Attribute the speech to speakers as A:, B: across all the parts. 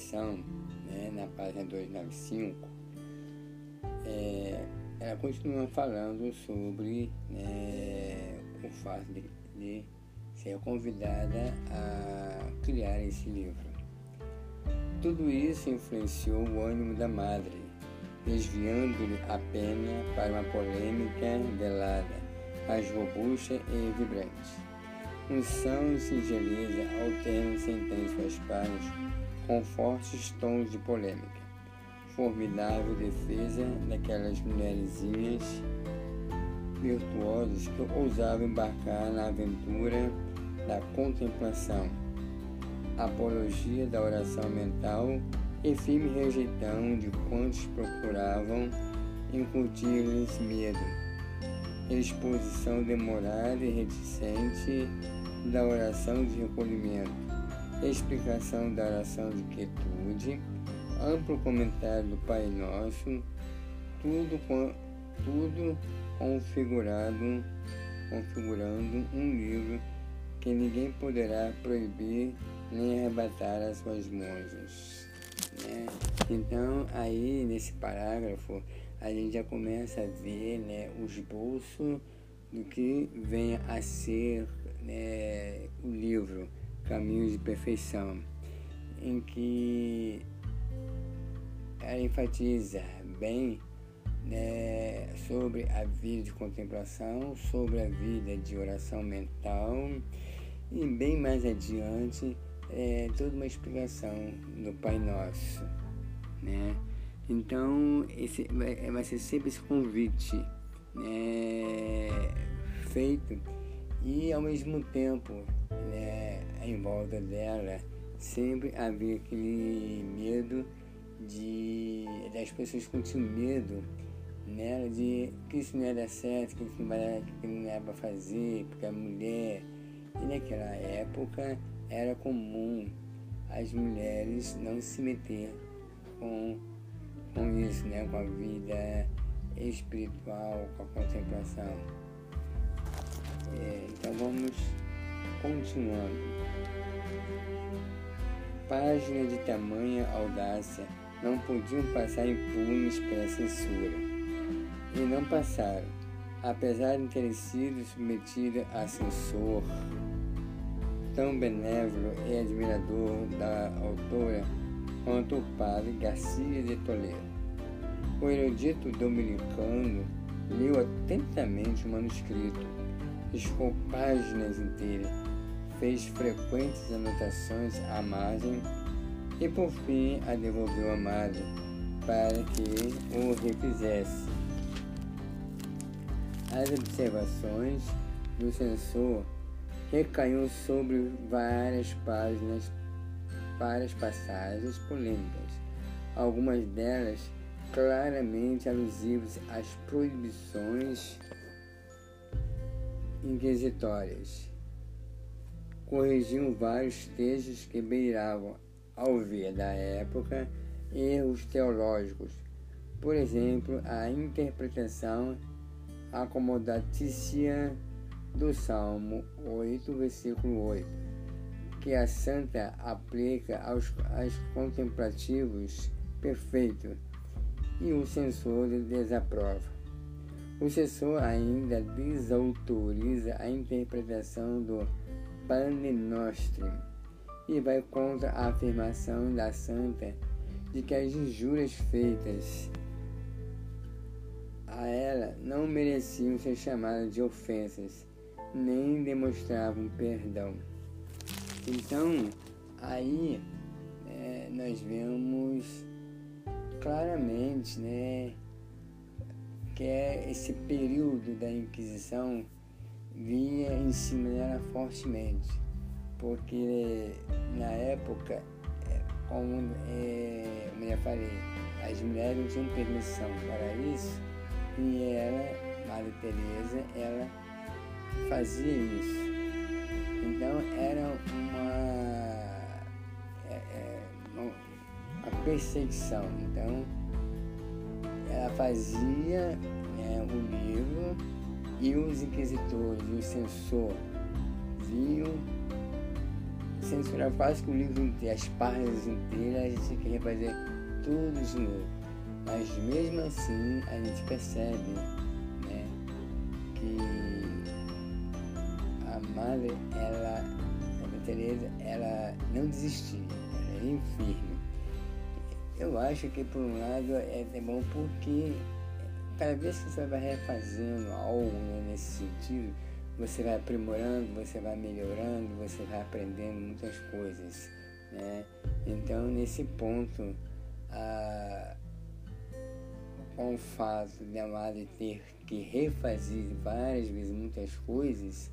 A: Caminhos de Perfeição, né, na página 295, é, ela continua falando sobre né, o fato de, de ser convidada a criar esse livro. Tudo isso influenciou o ânimo da madre, desviando-lhe a pena para uma polêmica velada, mais robusta e vibrante. Unção e singeleza alternam-se em suas páginas com fortes tons de polêmica. Formidável defesa daquelas mulherzinhas virtuosas que ousavam embarcar na aventura da contemplação, apologia da oração mental e firme rejeitão de quantos procuravam incutir-lhes medo, exposição demorada e reticente da oração de recolhimento, explicação da oração de quietude, amplo comentário do Pai Nosso, tudo, tudo configurado, configurando um livro que ninguém poderá proibir nem arrebatar as suas mãos. Né? Então, aí nesse parágrafo, a gente já começa a ver né, o esboço do que venha a ser né, o livro Caminhos de Perfeição, em que ela enfatiza bem né, sobre a vida de contemplação, sobre a vida de oração mental e bem mais adiante é, toda uma explicação do Pai Nosso. Né? Então esse vai, vai ser sempre esse convite né, feito e ao mesmo tempo né, em volta dela sempre havia aquele medo de das pessoas com medo nela de que isso não ia dar certo, que isso não, que não era para fazer, porque a mulher. E naquela época era comum as mulheres não se meter com, com isso, né? com a vida espiritual, com a contemplação. É, então vamos continuando. Página de tamanha audácia não podiam passar impunes pela censura. E não passaram, apesar de terem sido submetidas a censor tão benévolo e admirador da autora quanto o padre Garcia de Toledo. O erudito dominicano leu atentamente o manuscrito, riscou páginas inteiras, fez frequentes anotações à margem e por fim a devolveu a madre para que o refizesse. As observações do censor recaiu sobre várias páginas, várias passagens polêmicas, algumas delas claramente alusivas às proibições inquisitórias. Corrigiam vários textos que beiravam ao ver da época erros teológicos, por exemplo, a interpretação acomodatícia do Salmo 8, versículo 8, que a santa aplica aos, aos contemplativos perfeitos e o censor desaprova. O censor ainda desautoriza a interpretação do Pane Nostrum, e vai contra a afirmação da santa de que as injúrias feitas a ela não mereciam ser chamadas de ofensas, nem demonstravam perdão. Então, aí é, nós vemos claramente né, que é esse período da Inquisição vinha dela fortemente porque na época, é, como, é, eu já falei, as mulheres não tinham permissão para isso e ela, Maria Teresa, ela fazia isso. Então era uma, é, é, uma, perseguição. Então ela fazia né, o livro e os inquisitores, o censor, viam censurar quase que o livro inteiro, as páginas inteiras, a gente tem que refazer tudo de novo. Mas mesmo assim a gente percebe né, que a madre, ela, Santa Teresa, ela não desistia, ela era infirme. Eu acho que por um lado é, é bom porque cada vez que você vai refazendo algo né, nesse sentido, você vai aprimorando, você vai melhorando, você vai aprendendo muitas coisas. Né? Então, nesse ponto, com o fato de a Madre ter que refazer várias vezes muitas coisas,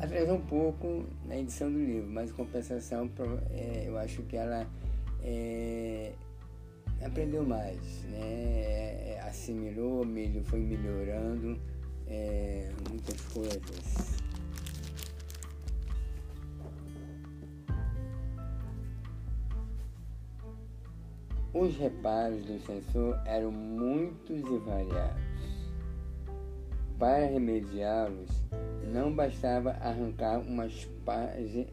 A: atrasou um pouco na edição do livro, mas em compensação, é, eu acho que ela é, aprendeu mais, né? É, é, assimilou, foi melhorando é, muitas coisas. Os reparos do censor eram muitos e variados. Para remediá-los, não bastava arrancar umas, páginas,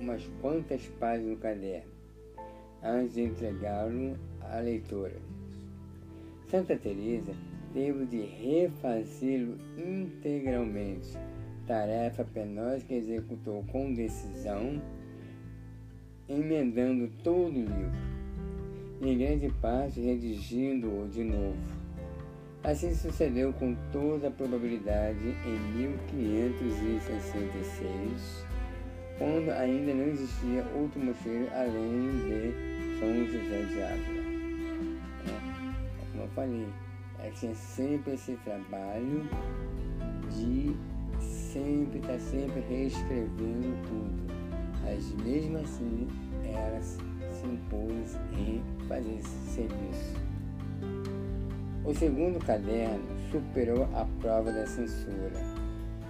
A: umas quantas páginas do caderno, antes de entregá-lo à leitora. Santa Teresa teve de refazê-lo integralmente, tarefa penosa que executou com decisão, emendando todo o livro, em grande parte redigindo-o de novo. Assim sucedeu com toda a probabilidade em 1566, quando ainda não existia outro mosteiro além de São José de Ávila. É, falei, é tinha sempre esse trabalho de sempre estar tá sempre reescrevendo tudo. Mas mesmo assim ela se impôs em fazer esse serviço. O segundo caderno superou a prova da censura,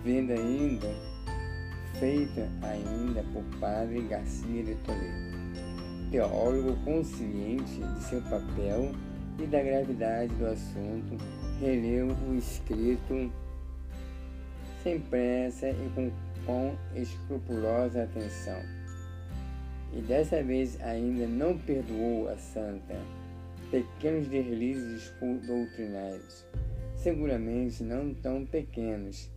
A: vendo ainda feita ainda por padre Garcia de Toledo, teólogo consciente de seu papel e da gravidade do assunto, releu o escrito sem pressa e com, com escrupulosa atenção. E dessa vez ainda não perdoou a santa pequenos deslizes doutrinais, seguramente não tão pequenos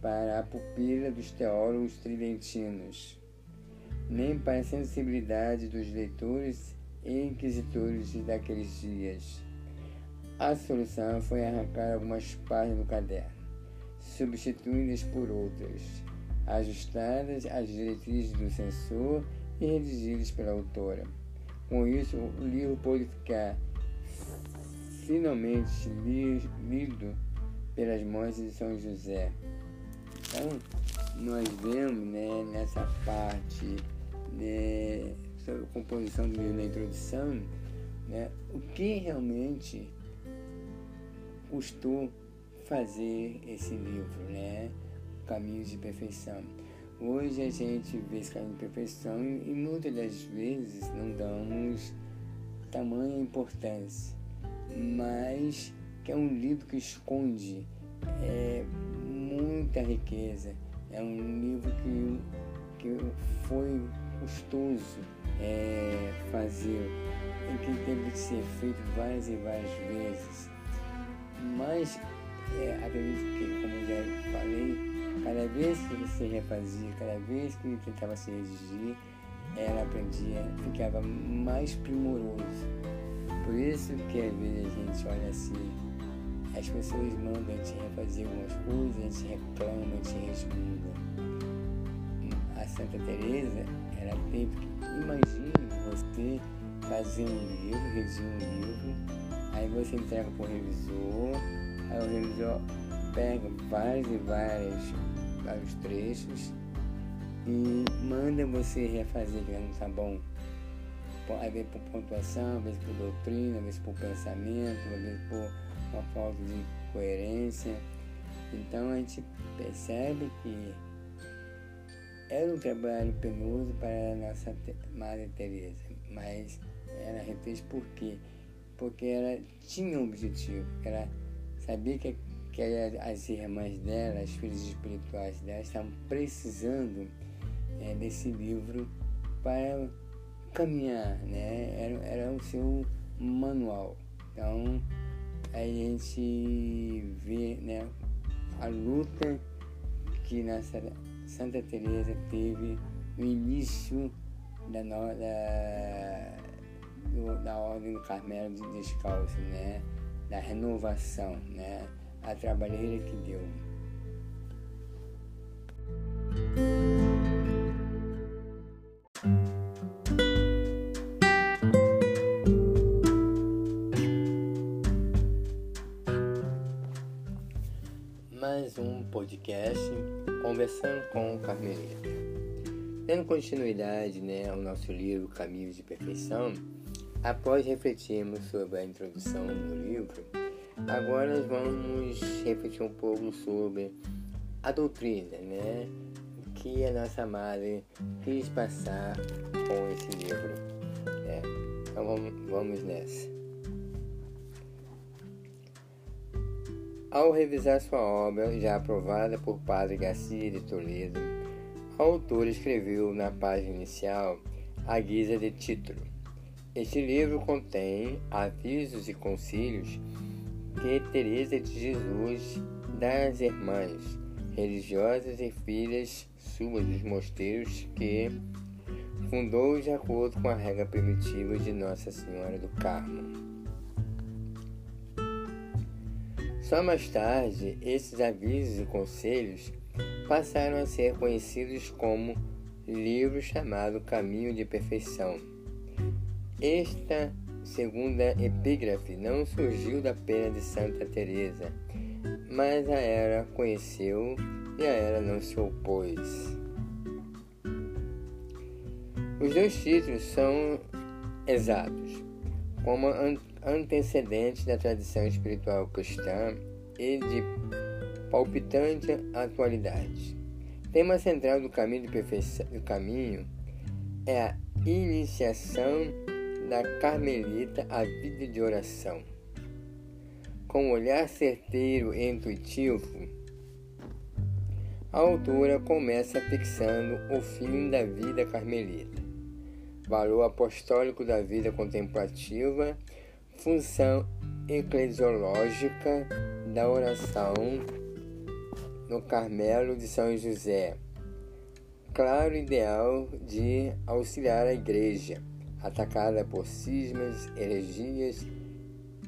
A: para a pupila dos teólogos tridentinos, nem para a sensibilidade dos leitores inquisitores daqueles dias. A solução foi arrancar algumas páginas do caderno, substituindo-as por outras, ajustadas às diretrizes do censor e redigidas pela autora. Com isso, o livro pôde ficar finalmente lido pelas mãos de São José. Então, nós vemos né, nessa parte né, sobre a composição do livro na introdução, né, o que realmente custou fazer esse livro, né, Caminhos de Perfeição. Hoje a gente vê esse caminho de perfeição e muitas das vezes não damos tamanha importância, mas que é um livro que esconde é, muita riqueza, é um livro que, que foi custoso é, fazer e que teve que ser feito várias e várias vezes. Mas é, acredito que, como já falei, cada vez que você refazia, cada vez que tentava se redigir, ela aprendia, ficava mais primoroso. Por isso que às vezes a gente olha assim, as pessoas mandam a gente refazer algumas coisas, a gente reclama, a gente resmunga. A Santa Teresa era tempo que imagine você fazer um livro, redigir um livro, aí você entrega para o revisor, aí o revisor pega várias e várias, vários trechos e manda você refazer que não tá bom. Às vezes por pontuação, às vezes por doutrina, às vezes por pensamento, às vezes por uma falta de coerência. Então a gente percebe que era um trabalho penoso para a nossa Madre Teresa, mas ela refez por quê? Porque ela tinha um objetivo, ela sabia que, que as irmãs dela, as filhas espirituais dela, estavam precisando é, desse livro para caminhar, né? Era, era o seu manual. Então a gente vê né, a luta que nossa Santa Teresa teve no início da, da, do, da Ordem do Carmelo de Descalço, né? da renovação, né? a trabalheira que deu. Mais um podcast conversando com o Carmelita. Dando continuidade né, ao nosso livro Caminhos de Perfeição, após refletirmos sobre a introdução do livro, agora nós vamos refletir um pouco sobre a doutrina, né? Que a nossa madre quis passar com esse livro. Né? Então vamos, vamos nessa. Ao revisar sua obra, já aprovada por Padre Garcia de Toledo, o autor escreveu na página inicial a guisa de título. Este livro contém avisos e concílios que Teresa de Jesus das Irmãs religiosas e filhas suas dos mosteiros que fundou de acordo com a regra primitiva de Nossa Senhora do Carmo. Só mais tarde, esses avisos e conselhos passaram a ser conhecidos como livro chamado Caminho de Perfeição. Esta segunda epígrafe não surgiu da pena de Santa Teresa, mas a Era conheceu e a Era não se opôs. Os dois títulos são exatos, como antecedentes da tradição espiritual cristã e de palpitante atualidade. Tema central do caminho do caminho é a iniciação da carmelita à vida de oração com um olhar certeiro e intuitivo, a autora começa fixando o fim da vida carmelita, valor apostólico da vida contemplativa, função eclesiológica da oração no Carmelo de São José, claro ideal de auxiliar a Igreja, atacada por cismas, heresias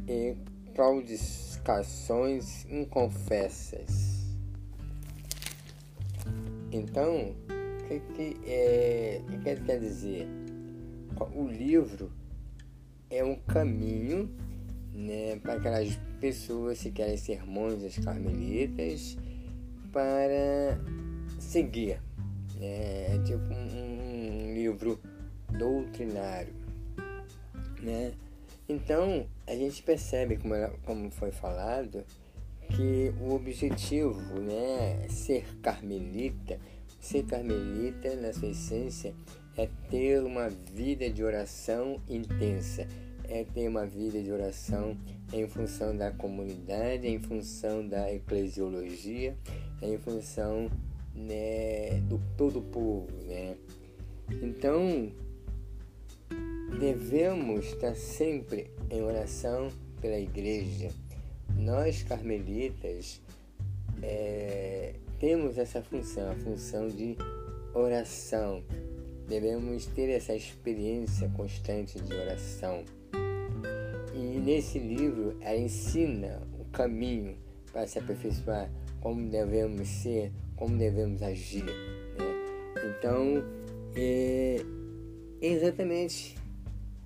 A: e claudicações inconfessas. Então, o que, que, é, que, que quer dizer? O livro é um caminho né, para aquelas pessoas que querem ser monjas carmelitas para seguir. Né? É tipo um, um livro doutrinário. Né? Então, a gente percebe, como, como foi falado, que o objetivo, né, ser carmelita, ser carmelita na sua essência é ter uma vida de oração intensa, é ter uma vida de oração em função da comunidade, em função da eclesiologia, em função né, do todo o povo, né? Então, devemos estar sempre em oração pela igreja. Nós, carmelitas, é, temos essa função, a função de oração. Devemos ter essa experiência constante de oração. Nesse livro ela ensina o caminho para se aperfeiçoar, como devemos ser, como devemos agir. Né? Então, é exatamente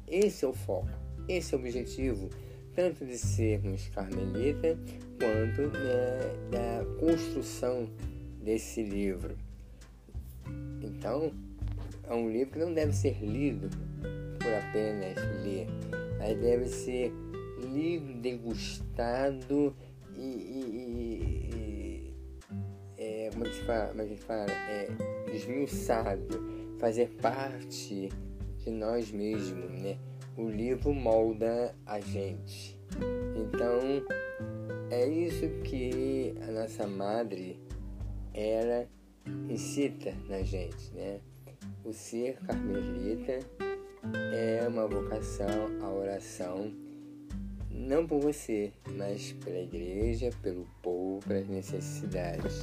A: esse é o foco, esse é o objetivo, tanto de sermos carmelita quanto né, da construção desse livro. Então, é um livro que não deve ser lido por apenas ler, mas deve ser lido, degustado e, e, e é, como, é se fala, como é se fala? É, esmiuçado, fazer parte de nós mesmos, né? O livro molda a gente. Então, é isso que a nossa madre ela incita na gente, né? o ser carmelita é uma vocação à oração, não por você, mas pela igreja, pelo povo, pelas necessidades.